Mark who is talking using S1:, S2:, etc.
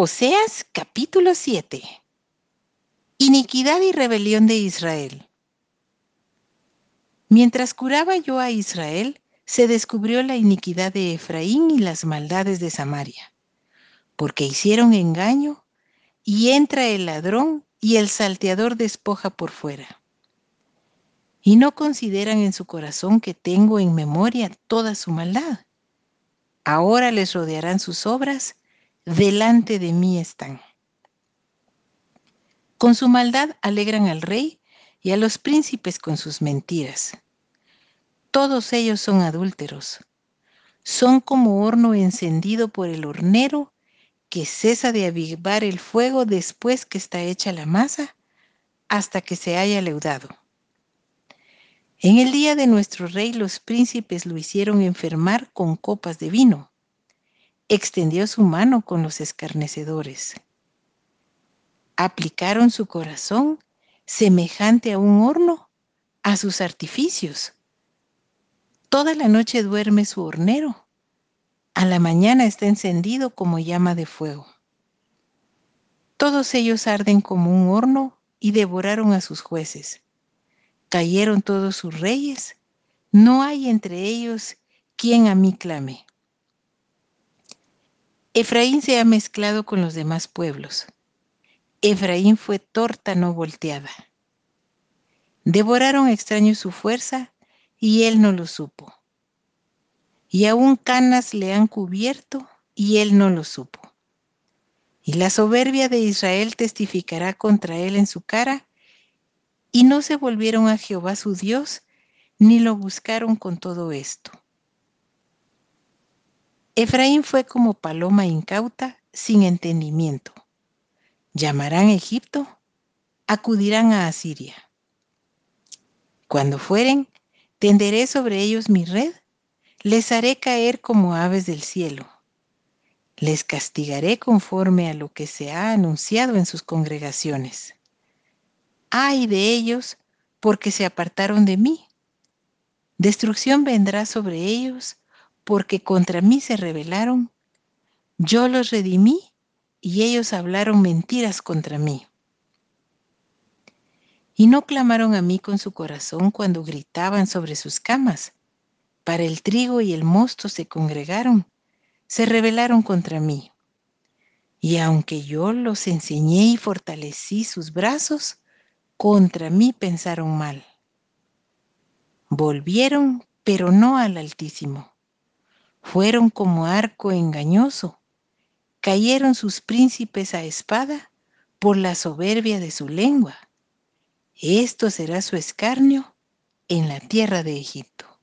S1: Oseas capítulo 7. Iniquidad y rebelión de Israel. Mientras curaba yo a Israel, se descubrió la iniquidad de Efraín y las maldades de Samaria, porque hicieron engaño, y entra el ladrón y el salteador despoja por fuera. Y no consideran en su corazón que tengo en memoria toda su maldad. Ahora les rodearán sus obras, delante de mí están. Con su maldad alegran al rey y a los príncipes con sus mentiras. Todos ellos son adúlteros. Son como horno encendido por el hornero que cesa de avivar el fuego después que está hecha la masa hasta que se haya leudado. En el día de nuestro rey los príncipes lo hicieron enfermar con copas de vino extendió su mano con los escarnecedores. Aplicaron su corazón semejante a un horno a sus artificios. Toda la noche duerme su hornero. A la mañana está encendido como llama de fuego. Todos ellos arden como un horno y devoraron a sus jueces. Cayeron todos sus reyes. No hay entre ellos quien a mí clame. Efraín se ha mezclado con los demás pueblos. Efraín fue torta no volteada. Devoraron extraños su fuerza y él no lo supo. Y aún canas le han cubierto y él no lo supo. Y la soberbia de Israel testificará contra él en su cara, y no se volvieron a Jehová su Dios, ni lo buscaron con todo esto. Efraín fue como paloma incauta, sin entendimiento. Llamarán a Egipto, acudirán a Asiria. Cuando fueren, tenderé sobre ellos mi red, les haré caer como aves del cielo. Les castigaré conforme a lo que se ha anunciado en sus congregaciones. Ay de ellos, porque se apartaron de mí. Destrucción vendrá sobre ellos porque contra mí se rebelaron, yo los redimí y ellos hablaron mentiras contra mí. Y no clamaron a mí con su corazón cuando gritaban sobre sus camas. Para el trigo y el mosto se congregaron, se rebelaron contra mí. Y aunque yo los enseñé y fortalecí sus brazos, contra mí pensaron mal. Volvieron, pero no al Altísimo fueron como arco engañoso. Cayeron sus príncipes a espada por la soberbia de su lengua. Esto será su escarnio en la tierra de Egipto.